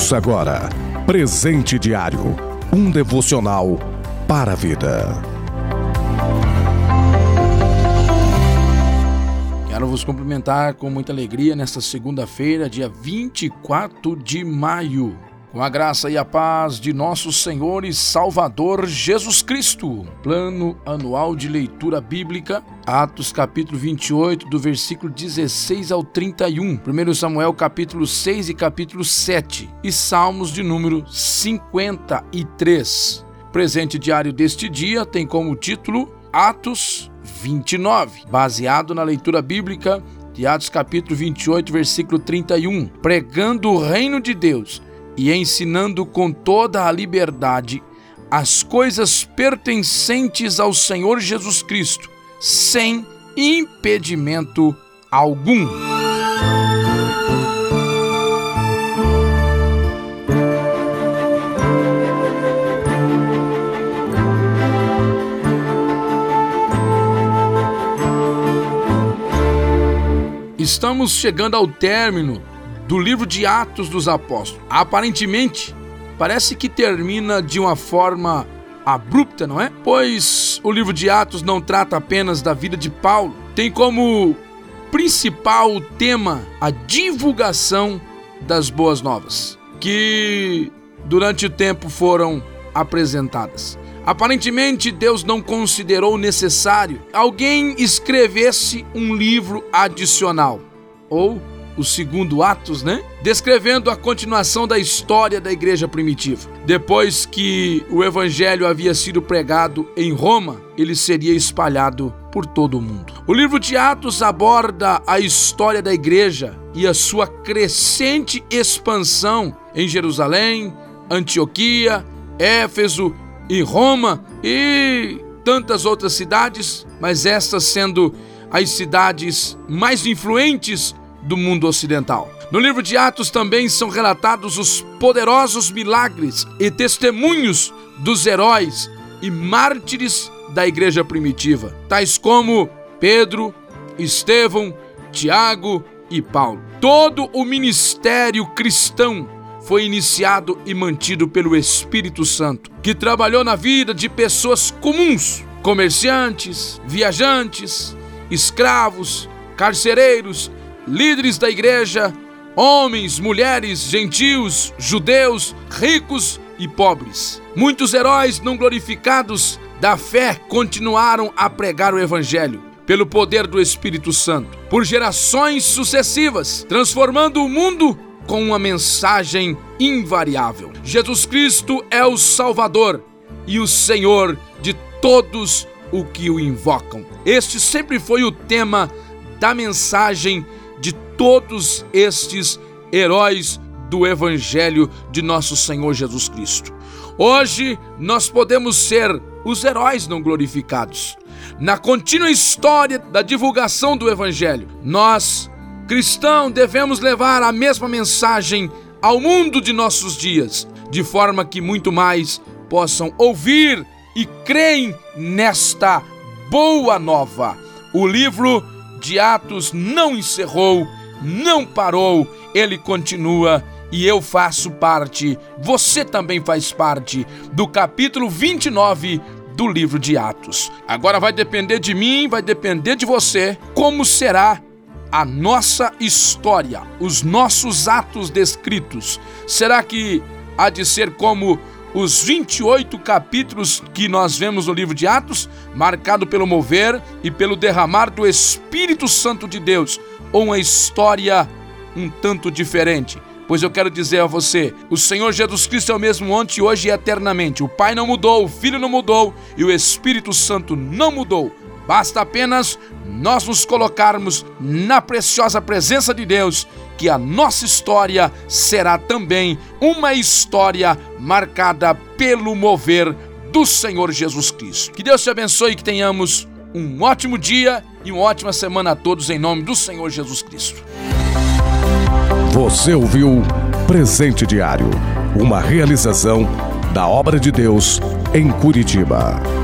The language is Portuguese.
Ouça agora Presente Diário um devocional para a vida. Quero vos cumprimentar com muita alegria nesta segunda-feira, dia 24 de maio com a graça e a paz de nosso Senhor e Salvador Jesus Cristo. Plano anual de leitura bíblica, Atos capítulo 28, do versículo 16 ao 31, 1 Samuel capítulo 6 e capítulo 7 e Salmos de número 53. presente diário deste dia tem como título Atos 29, baseado na leitura bíblica de Atos capítulo 28, versículo 31, pregando o reino de Deus e ensinando com toda a liberdade as coisas pertencentes ao Senhor Jesus Cristo, sem impedimento algum. Estamos chegando ao término do livro de Atos dos Apóstolos. Aparentemente, parece que termina de uma forma abrupta, não é? Pois o livro de Atos não trata apenas da vida de Paulo, tem como principal tema a divulgação das boas novas, que durante o tempo foram apresentadas. Aparentemente, Deus não considerou necessário alguém escrevesse um livro adicional ou o segundo Atos, né? Descrevendo a continuação da história da igreja primitiva. Depois que o evangelho havia sido pregado em Roma, ele seria espalhado por todo o mundo. O livro de Atos aborda a história da igreja e a sua crescente expansão em Jerusalém, Antioquia, Éfeso e Roma e tantas outras cidades, mas estas sendo as cidades mais influentes do mundo ocidental. No livro de Atos também são relatados os poderosos milagres e testemunhos dos heróis e mártires da igreja primitiva, tais como Pedro, Estevão, Tiago e Paulo. Todo o ministério cristão foi iniciado e mantido pelo Espírito Santo, que trabalhou na vida de pessoas comuns, comerciantes, viajantes, escravos, carcereiros líderes da igreja, homens, mulheres, gentios, judeus, ricos e pobres. Muitos heróis não glorificados da fé continuaram a pregar o evangelho pelo poder do Espírito Santo, por gerações sucessivas, transformando o mundo com uma mensagem invariável. Jesus Cristo é o Salvador e o Senhor de todos o que o invocam. Este sempre foi o tema da mensagem de todos estes heróis do Evangelho de nosso Senhor Jesus Cristo. Hoje nós podemos ser os heróis não glorificados. Na contínua história da divulgação do Evangelho, nós, cristãos, devemos levar a mesma mensagem ao mundo de nossos dias, de forma que muito mais possam ouvir e creem nesta boa nova. O livro de Atos não encerrou, não parou, ele continua e eu faço parte, você também faz parte do capítulo 29 do livro de Atos. Agora vai depender de mim, vai depender de você, como será a nossa história, os nossos atos descritos. Será que há de ser como os 28 capítulos que nós vemos no livro de Atos, marcado pelo mover e pelo derramar do Espírito Santo de Deus, uma história um tanto diferente. Pois eu quero dizer a você: o Senhor Jesus Cristo é o mesmo ontem, hoje e eternamente. O Pai não mudou, o Filho não mudou e o Espírito Santo não mudou. Basta apenas nós nos colocarmos na preciosa presença de Deus, que a nossa história será também uma história marcada pelo mover do Senhor Jesus Cristo. Que Deus te abençoe e que tenhamos um ótimo dia e uma ótima semana a todos em nome do Senhor Jesus Cristo. Você ouviu Presente Diário, uma realização da obra de Deus em Curitiba.